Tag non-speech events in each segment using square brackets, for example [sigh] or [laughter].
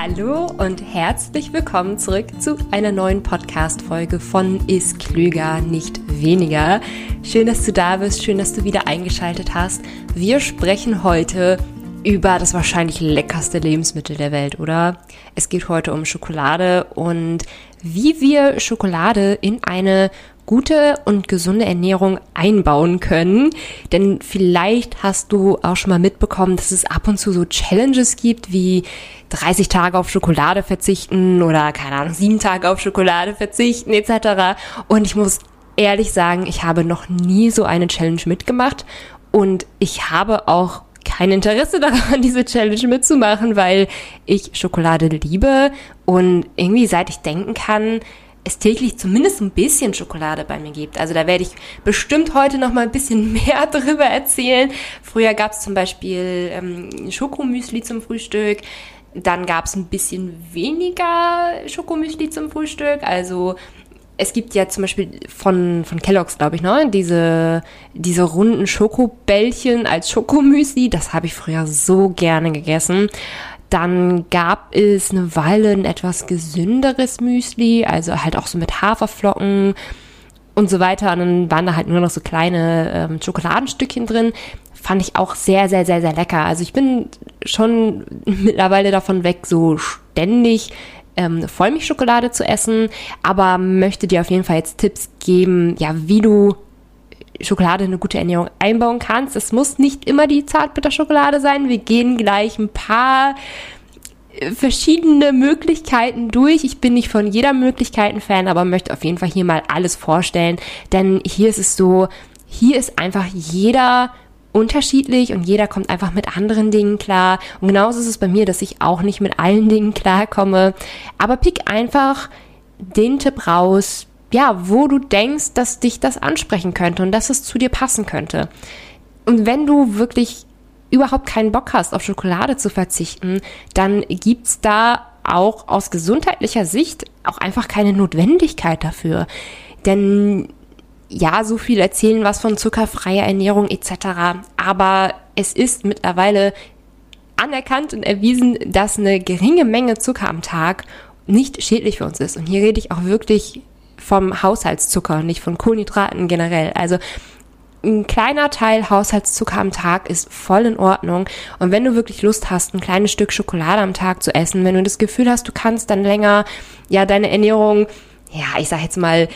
Hallo und herzlich willkommen zurück zu einer neuen Podcast-Folge von Ist Klüger, nicht weniger. Schön, dass du da bist, schön, dass du wieder eingeschaltet hast. Wir sprechen heute über das wahrscheinlich leckerste Lebensmittel der Welt, oder? Es geht heute um Schokolade und wie wir Schokolade in eine gute und gesunde Ernährung einbauen können. Denn vielleicht hast du auch schon mal mitbekommen, dass es ab und zu so Challenges gibt, wie 30 Tage auf Schokolade verzichten oder keine Ahnung, 7 Tage auf Schokolade verzichten etc. Und ich muss ehrlich sagen, ich habe noch nie so eine Challenge mitgemacht und ich habe auch kein Interesse [laughs] daran, diese Challenge mitzumachen, weil ich Schokolade liebe und irgendwie seit ich denken kann, es täglich zumindest ein bisschen Schokolade bei mir gibt. Also da werde ich bestimmt heute noch mal ein bisschen [laughs] mehr darüber erzählen. Früher gab es zum Beispiel ähm, Schokomüsli zum Frühstück. Dann gab es ein bisschen weniger Schokomüsli zum Frühstück. Also es gibt ja zum Beispiel von, von Kellogg's, glaube ich, ne? diese, diese runden Schokobällchen als Schokomüsli. Das habe ich früher so gerne gegessen. Dann gab es eine Weile ein etwas gesünderes Müsli, also halt auch so mit Haferflocken und so weiter. Und dann waren da halt nur noch so kleine ähm, Schokoladenstückchen drin. Fand ich auch sehr, sehr, sehr, sehr lecker. Also ich bin schon [laughs] mittlerweile davon weg, so ständig ähm, Vollmilchschokolade zu essen, aber möchte dir auf jeden Fall jetzt Tipps geben, ja, wie du Schokolade in eine gute Ernährung einbauen kannst. Es muss nicht immer die Zartbitterschokolade sein. Wir gehen gleich ein paar äh, verschiedene Möglichkeiten durch. Ich bin nicht von jeder Möglichkeit ein Fan, aber möchte auf jeden Fall hier mal alles vorstellen. Denn hier ist es so, hier ist einfach jeder unterschiedlich und jeder kommt einfach mit anderen Dingen klar. Und genauso ist es bei mir, dass ich auch nicht mit allen Dingen klarkomme. Aber pick einfach den Tipp raus, ja, wo du denkst, dass dich das ansprechen könnte und dass es zu dir passen könnte. Und wenn du wirklich überhaupt keinen Bock hast, auf Schokolade zu verzichten, dann gibt's da auch aus gesundheitlicher Sicht auch einfach keine Notwendigkeit dafür. Denn ja, so viel erzählen was von zuckerfreier Ernährung etc. Aber es ist mittlerweile anerkannt und erwiesen, dass eine geringe Menge Zucker am Tag nicht schädlich für uns ist. Und hier rede ich auch wirklich vom Haushaltszucker, nicht von Kohlenhydraten generell. Also ein kleiner Teil Haushaltszucker am Tag ist voll in Ordnung. Und wenn du wirklich Lust hast, ein kleines Stück Schokolade am Tag zu essen, wenn du das Gefühl hast, du kannst dann länger, ja, deine Ernährung, ja, ich sag jetzt mal,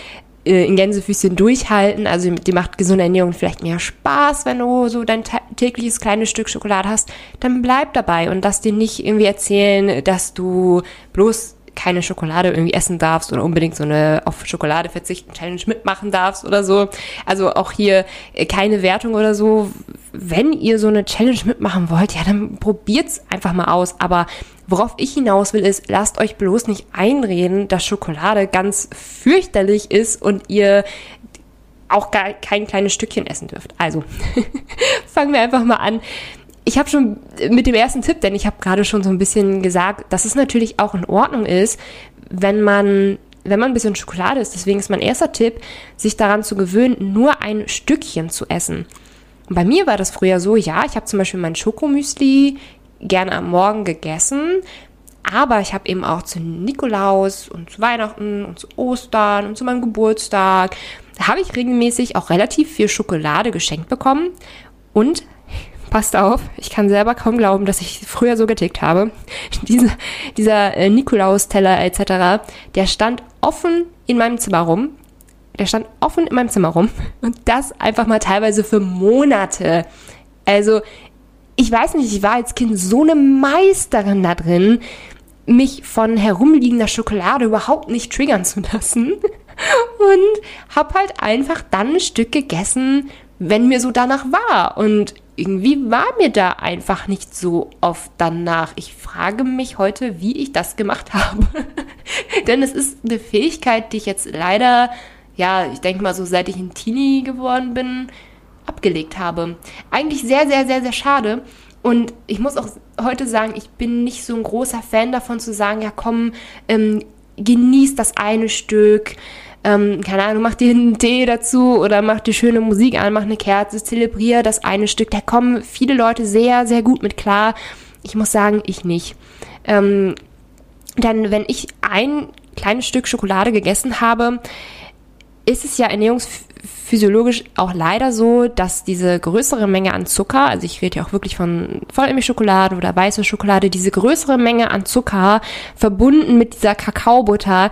äh, in Gänsefüßchen durchhalten. Also die macht gesunde Ernährung vielleicht mehr Spaß, wenn du so dein tägliches kleines Stück Schokolade hast. Dann bleib dabei und lass dir nicht irgendwie erzählen, dass du bloß keine Schokolade irgendwie essen darfst oder unbedingt so eine auf Schokolade verzichten Challenge mitmachen darfst oder so. Also auch hier äh, keine Wertung oder so. Wenn ihr so eine Challenge mitmachen wollt, ja, dann probiert's einfach mal aus. Aber worauf ich hinaus will, ist, lasst euch bloß nicht einreden, dass Schokolade ganz fürchterlich ist und ihr auch gar kein kleines Stückchen essen dürft. Also [laughs] fangen wir einfach mal an ich habe schon mit dem ersten Tipp, denn ich habe gerade schon so ein bisschen gesagt, dass es natürlich auch in Ordnung ist, wenn man wenn man ein bisschen Schokolade isst. Deswegen ist mein erster Tipp, sich daran zu gewöhnen, nur ein Stückchen zu essen. Und bei mir war das früher so, ja, ich habe zum Beispiel mein Schokomüsli gerne am Morgen gegessen, aber ich habe eben auch zu Nikolaus und zu Weihnachten und zu Ostern und zu meinem Geburtstag, habe ich regelmäßig auch relativ viel Schokolade geschenkt bekommen und passt auf, ich kann selber kaum glauben, dass ich früher so getickt habe. [laughs] Diese, dieser äh, Nikolaus-Teller etc., der stand offen in meinem Zimmer rum. Der stand offen in meinem Zimmer rum. [laughs] Und das einfach mal teilweise für Monate. Also, ich weiß nicht, ich war als Kind so eine Meisterin da drin, mich von herumliegender Schokolade überhaupt nicht triggern zu lassen. [laughs] Und hab halt einfach dann ein Stück gegessen, wenn mir so danach war. Und irgendwie war mir da einfach nicht so oft danach. Ich frage mich heute, wie ich das gemacht habe. [laughs] Denn es ist eine Fähigkeit, die ich jetzt leider, ja, ich denke mal so, seit ich ein Teenie geworden bin, abgelegt habe. Eigentlich sehr, sehr, sehr, sehr schade. Und ich muss auch heute sagen, ich bin nicht so ein großer Fan davon zu sagen, ja komm, ähm, genieß das eine Stück, ähm, keine Ahnung, mach dir einen Tee dazu oder mach dir schöne Musik an, mach eine Kerze, zelebriere das eine Stück. Da kommen viele Leute sehr, sehr gut mit klar. Ich muss sagen, ich nicht. Ähm, Denn wenn ich ein kleines Stück Schokolade gegessen habe, ist es ja ernährungsphysiologisch auch leider so, dass diese größere Menge an Zucker, also ich rede ja auch wirklich von Vollmilchschokolade oder weiße Schokolade, diese größere Menge an Zucker verbunden mit dieser Kakaobutter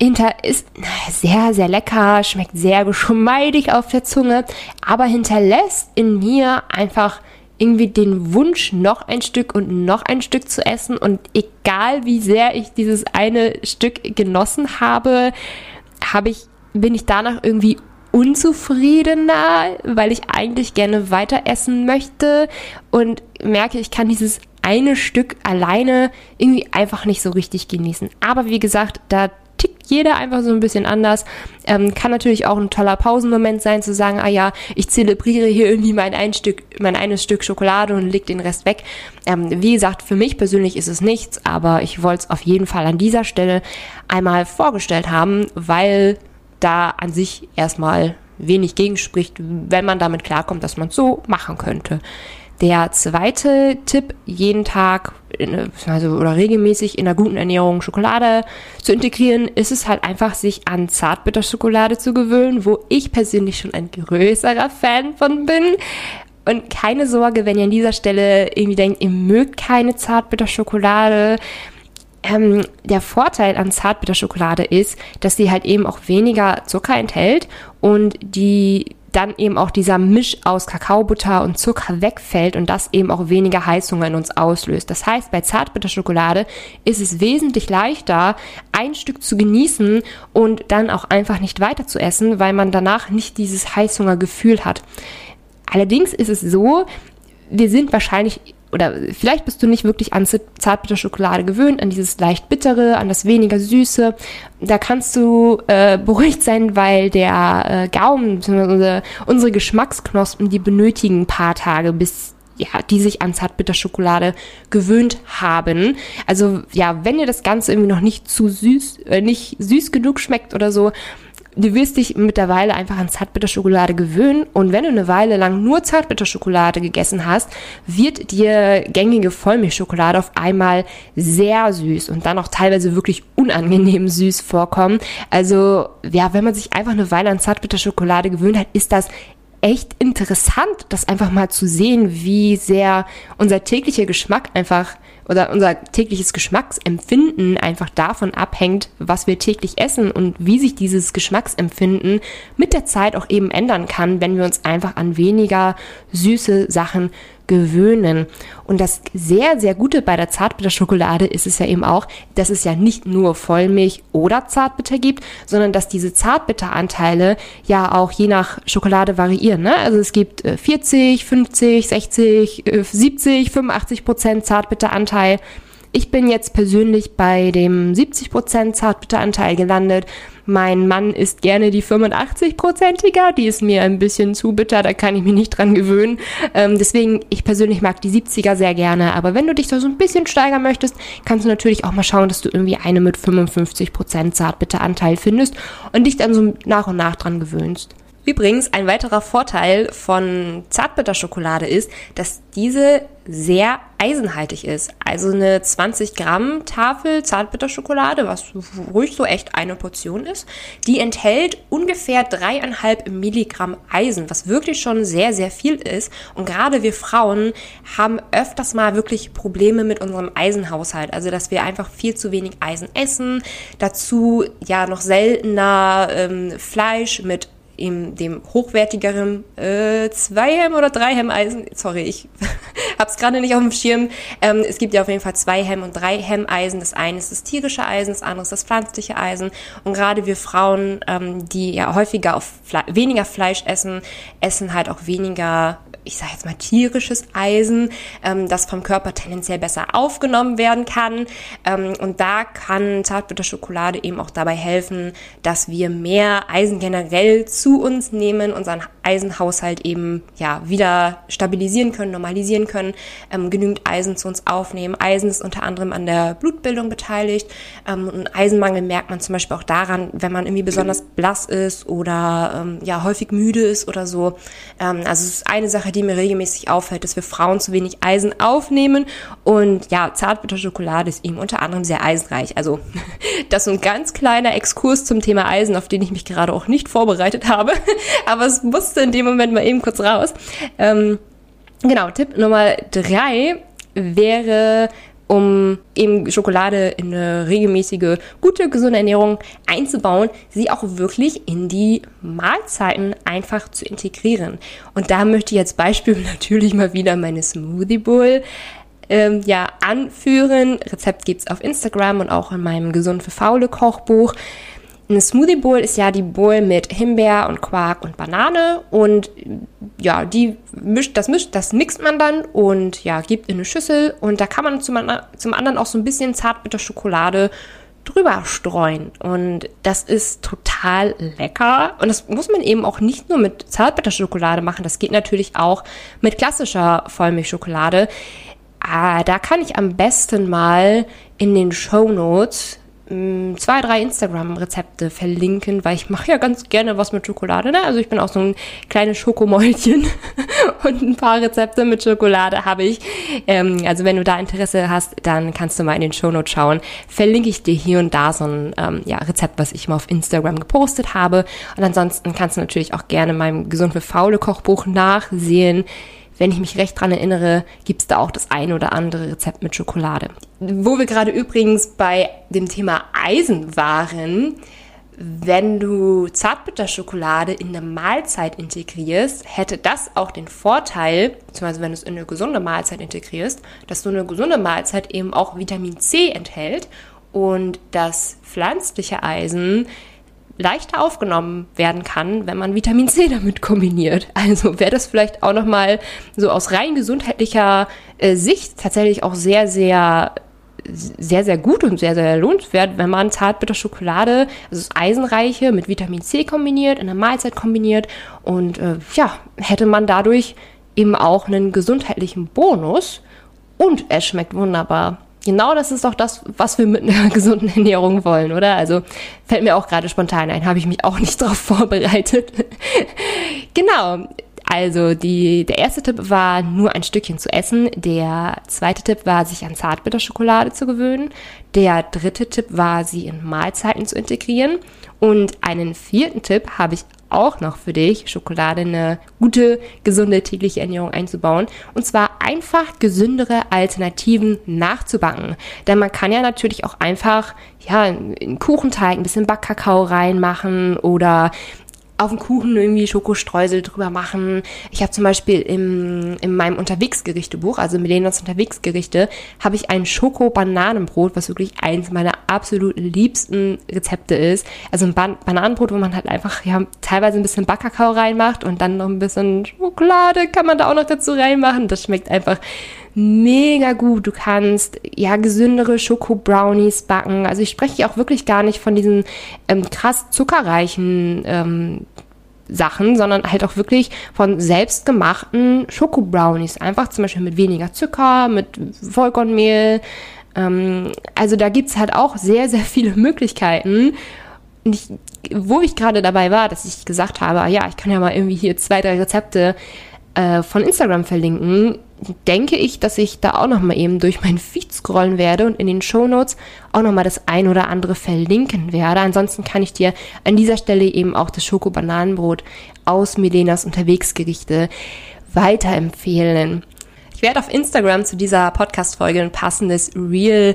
hinter ist sehr, sehr lecker, schmeckt sehr geschmeidig auf der Zunge, aber hinterlässt in mir einfach irgendwie den Wunsch, noch ein Stück und noch ein Stück zu essen. Und egal wie sehr ich dieses eine Stück genossen habe, habe ich, bin ich danach irgendwie unzufriedener, weil ich eigentlich gerne weiter essen möchte und merke, ich kann dieses eine Stück alleine irgendwie einfach nicht so richtig genießen. Aber wie gesagt, da jeder einfach so ein bisschen anders. Ähm, kann natürlich auch ein toller Pausenmoment sein, zu sagen, ah ja, ich zelebriere hier irgendwie mein ein Stück, mein eines Stück Schokolade und leg den Rest weg. Ähm, wie gesagt, für mich persönlich ist es nichts, aber ich wollte es auf jeden Fall an dieser Stelle einmal vorgestellt haben, weil da an sich erstmal wenig gegenspricht, wenn man damit klarkommt, dass man es so machen könnte. Der zweite Tipp, jeden Tag also, oder regelmäßig in einer guten Ernährung Schokolade zu integrieren, ist es halt einfach, sich an Zartbitterschokolade zu gewöhnen, wo ich persönlich schon ein größerer Fan von bin. Und keine Sorge, wenn ihr an dieser Stelle irgendwie denkt, ihr mögt keine Zartbitterschokolade. Ähm, der Vorteil an Zartbitterschokolade ist, dass sie halt eben auch weniger Zucker enthält und die dann eben auch dieser Misch aus Kakaobutter und Zucker wegfällt und das eben auch weniger Heißhunger in uns auslöst. Das heißt, bei Zartbitterschokolade ist es wesentlich leichter, ein Stück zu genießen und dann auch einfach nicht weiter zu essen, weil man danach nicht dieses Heißhungergefühl hat. Allerdings ist es so, wir sind wahrscheinlich oder vielleicht bist du nicht wirklich an Zartbitterschokolade gewöhnt, an dieses leicht bittere, an das weniger süße. Da kannst du äh, beruhigt sein, weil der äh, Gaumen, unsere, unsere Geschmacksknospen, die benötigen ein paar Tage, bis ja, die sich an Zartbitterschokolade gewöhnt haben. Also ja, wenn dir das Ganze irgendwie noch nicht zu süß, äh, nicht süß genug schmeckt oder so, du wirst dich mittlerweile einfach an Zartbitterschokolade gewöhnen und wenn du eine Weile lang nur Zartbitterschokolade gegessen hast, wird dir gängige Vollmilchschokolade auf einmal sehr süß und dann auch teilweise wirklich unangenehm süß vorkommen. Also ja, wenn man sich einfach eine Weile an Zartbitterschokolade gewöhnt hat, ist das echt interessant, das einfach mal zu sehen, wie sehr unser täglicher Geschmack einfach oder unser tägliches Geschmacksempfinden einfach davon abhängt, was wir täglich essen und wie sich dieses Geschmacksempfinden mit der Zeit auch eben ändern kann, wenn wir uns einfach an weniger süße Sachen gewöhnen. Und das sehr, sehr Gute bei der Zartbitterschokolade ist es ja eben auch, dass es ja nicht nur Vollmilch oder Zartbitter gibt, sondern dass diese Zartbitteranteile ja auch je nach Schokolade variieren. Ne? Also es gibt 40, 50, 60, 70, 85 Prozent Zartbitteranteil. Ich bin jetzt persönlich bei dem 70% Zartbitteranteil gelandet. Mein Mann isst gerne die 85%iger, die ist mir ein bisschen zu bitter, da kann ich mich nicht dran gewöhnen. Ähm, deswegen, ich persönlich mag die 70er sehr gerne, aber wenn du dich da so ein bisschen steigern möchtest, kannst du natürlich auch mal schauen, dass du irgendwie eine mit 55% Zartbitteranteil findest und dich dann so nach und nach dran gewöhnst. Übrigens, ein weiterer Vorteil von Zartbitterschokolade ist, dass diese sehr eisenhaltig ist. Also eine 20 Gramm Tafel Zartbitterschokolade, was ruhig so echt eine Portion ist, die enthält ungefähr dreieinhalb Milligramm Eisen, was wirklich schon sehr, sehr viel ist. Und gerade wir Frauen haben öfters mal wirklich Probleme mit unserem Eisenhaushalt. Also, dass wir einfach viel zu wenig Eisen essen. Dazu ja noch seltener ähm, Fleisch mit in dem hochwertigeren äh, zwei Hemm oder drei Hemm Eisen. Sorry, ich [laughs] habe es gerade nicht auf dem Schirm. Ähm, es gibt ja auf jeden Fall zwei Hemm und drei Hemm Eisen. Das eine ist das tierische Eisen, das andere ist das pflanzliche Eisen. Und gerade wir Frauen, ähm, die ja häufiger auf Fle weniger Fleisch essen, essen halt auch weniger ich sage jetzt mal tierisches Eisen, ähm, das vom Körper tendenziell besser aufgenommen werden kann. Ähm, und da kann Zartbitterschokolade eben auch dabei helfen, dass wir mehr Eisen generell zu uns nehmen, unseren Eisenhaushalt eben ja wieder stabilisieren können, normalisieren können, ähm, genügend Eisen zu uns aufnehmen. Eisen ist unter anderem an der Blutbildung beteiligt. Ähm, und Eisenmangel merkt man zum Beispiel auch daran, wenn man irgendwie besonders blass ist oder ähm, ja häufig müde ist oder so. Ähm, also es ist eine Sache, die die mir regelmäßig auffällt, dass wir Frauen zu wenig Eisen aufnehmen. Und ja, Zartbitterschokolade ist eben unter anderem sehr eisenreich. Also [laughs] das ist ein ganz kleiner Exkurs zum Thema Eisen, auf den ich mich gerade auch nicht vorbereitet habe. [laughs] Aber es musste in dem Moment mal eben kurz raus. Ähm, genau, Tipp Nummer drei wäre um eben Schokolade in eine regelmäßige, gute, gesunde Ernährung einzubauen, sie auch wirklich in die Mahlzeiten einfach zu integrieren. Und da möchte ich als Beispiel [laughs] natürlich mal wieder meine Smoothie Bowl ähm, ja, anführen. Rezept gibt's auf Instagram und auch in meinem Gesund für Faule Kochbuch. Eine Smoothie Bowl ist ja die Bowl mit Himbeer und Quark und Banane und ja, die mischt, das mischt, das mixt man dann und ja, gibt in eine Schüssel und da kann man zum, zum anderen auch so ein bisschen Zartbitterschokolade drüber streuen und das ist total lecker und das muss man eben auch nicht nur mit Zartbitterschokolade machen, das geht natürlich auch mit klassischer Vollmilchschokolade. Ah, da kann ich am besten mal in den Show Notes zwei, drei Instagram-Rezepte verlinken, weil ich mache ja ganz gerne was mit Schokolade. Ne? Also ich bin auch so ein kleines Schokomäulchen [laughs] und ein paar Rezepte mit Schokolade habe ich. Ähm, also wenn du da Interesse hast, dann kannst du mal in den Shownotes schauen. Verlinke ich dir hier und da so ein ähm, ja, Rezept, was ich mal auf Instagram gepostet habe. Und ansonsten kannst du natürlich auch gerne meinem Gesund für Faule Kochbuch nachsehen wenn ich mich recht dran erinnere, gibt's da auch das ein oder andere Rezept mit Schokolade. Wo wir gerade übrigens bei dem Thema Eisen waren, wenn du Zartbitterschokolade in eine Mahlzeit integrierst, hätte das auch den Vorteil, beziehungsweise wenn du es in eine gesunde Mahlzeit integrierst, dass so eine gesunde Mahlzeit eben auch Vitamin C enthält und das pflanzliche Eisen leichter aufgenommen werden kann, wenn man Vitamin C damit kombiniert. Also wäre das vielleicht auch nochmal so aus rein gesundheitlicher äh, Sicht tatsächlich auch sehr, sehr sehr, sehr gut und sehr, sehr lohnenswert, wenn man Zartbitterschokolade, also das Eisenreiche, mit Vitamin C kombiniert, in der Mahlzeit kombiniert und äh, ja, hätte man dadurch eben auch einen gesundheitlichen Bonus und es schmeckt wunderbar genau das ist doch das, was wir mit einer [laughs] gesunden Ernährung wollen, oder? Also fällt mir auch gerade spontan ein, habe ich mich auch [laughs] nicht darauf vorbereitet. [laughs] genau. Also die, der erste Tipp war nur ein Stückchen zu essen. Der zweite Tipp war, sich an Zartbitterschokolade zu gewöhnen. Der dritte Tipp war, sie in Mahlzeiten zu integrieren. Und einen vierten Tipp habe ich auch noch für dich, Schokolade in eine gute, gesunde tägliche Ernährung einzubauen. Und zwar einfach gesündere Alternativen nachzubacken. Denn man kann ja natürlich auch einfach, ja, in Kuchenteig ein bisschen Backkakao reinmachen oder auf den Kuchen irgendwie Schokostreusel drüber machen. Ich habe zum Beispiel im, in meinem Unterwegsgerichtebuch, also Milenas Unterwegsgerichte, habe ich ein Schoko-Bananenbrot, was wirklich eins meiner absolut liebsten Rezepte ist. Also ein Ban Bananenbrot, wo man halt einfach ja, teilweise ein bisschen Backkakao reinmacht und dann noch ein bisschen Schokolade kann man da auch noch dazu reinmachen. Das schmeckt einfach mega gut. Du kannst ja gesündere Schoko-Brownies backen. Also ich spreche auch wirklich gar nicht von diesen ähm, krass zuckerreichen ähm, Sachen, sondern halt auch wirklich von selbstgemachten Schoko-Brownies. Einfach zum Beispiel mit weniger Zucker, mit Vollkornmehl. Ähm, also da gibt's halt auch sehr, sehr viele Möglichkeiten. Ich, wo ich gerade dabei war, dass ich gesagt habe, ja, ich kann ja mal irgendwie hier zwei, drei Rezepte äh, von Instagram verlinken, denke ich, dass ich da auch noch mal eben durch meinen Feed scrollen werde und in den Show Notes auch noch mal das ein oder andere verlinken werde. Ansonsten kann ich dir an dieser Stelle eben auch das Schoko-Bananenbrot aus Milenas Unterwegsgerichte weiterempfehlen. Ich werde auf Instagram zu dieser Podcast-Folge ein passendes Reel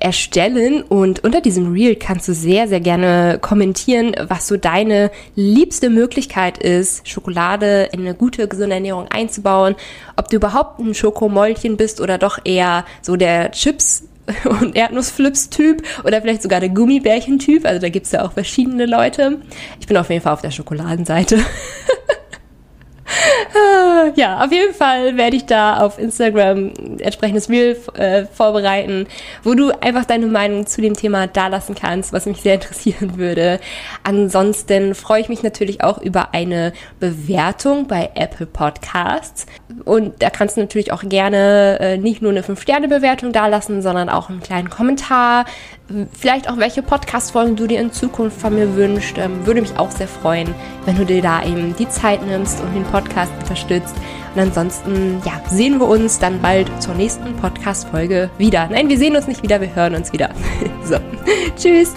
erstellen und unter diesem Reel kannst du sehr, sehr gerne kommentieren, was so deine liebste Möglichkeit ist, Schokolade in eine gute, gesunde Ernährung einzubauen, ob du überhaupt ein Schokomäulchen bist oder doch eher so der Chips [laughs] und Erdnussflips-Typ oder vielleicht sogar der Gummibärchen-Typ. Also da gibt's ja auch verschiedene Leute. Ich bin auf jeden Fall auf der Schokoladenseite. [laughs] [laughs] ja, auf jeden Fall werde ich da auf Instagram entsprechendes Reel äh, vorbereiten, wo du einfach deine Meinung zu dem Thema dalassen kannst, was mich sehr [laughs] interessieren würde. Ansonsten freue ich mich natürlich auch über eine Bewertung bei Apple Podcasts. Und da kannst du natürlich auch gerne äh, nicht nur eine 5-Sterne-Bewertung dalassen, sondern auch einen kleinen Kommentar. Vielleicht auch welche Podcast-Folgen du dir in Zukunft von mir wünschst. Ähm, würde mich auch sehr freuen, wenn du dir da eben die Zeit nimmst und den Podcast unterstützt. Und ansonsten, ja, sehen wir uns dann bald zur nächsten Podcast-Folge wieder. Nein, wir sehen uns nicht wieder, wir hören uns wieder. [laughs] so, tschüss.